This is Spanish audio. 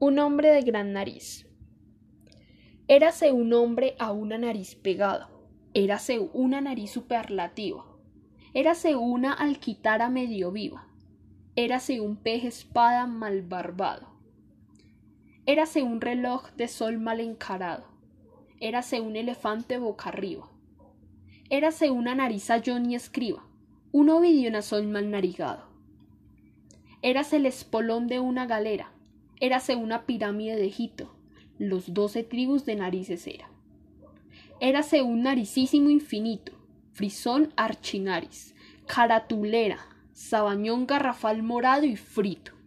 Un hombre de gran nariz. Érase un hombre a una nariz pegada. Érase una nariz superlativa. Érase una alquitara medio viva. Érase un pez espada mal barbado. Érase un reloj de sol mal encarado. Érase un elefante boca arriba. Érase una nariz a y escriba. Un ovidio en sol mal narigado. Érase el espolón de una galera érase una pirámide de Egipto, los doce tribus de narices era. Érase un naricísimo infinito, frisón archinaris, caratulera, sabañón garrafal morado y frito.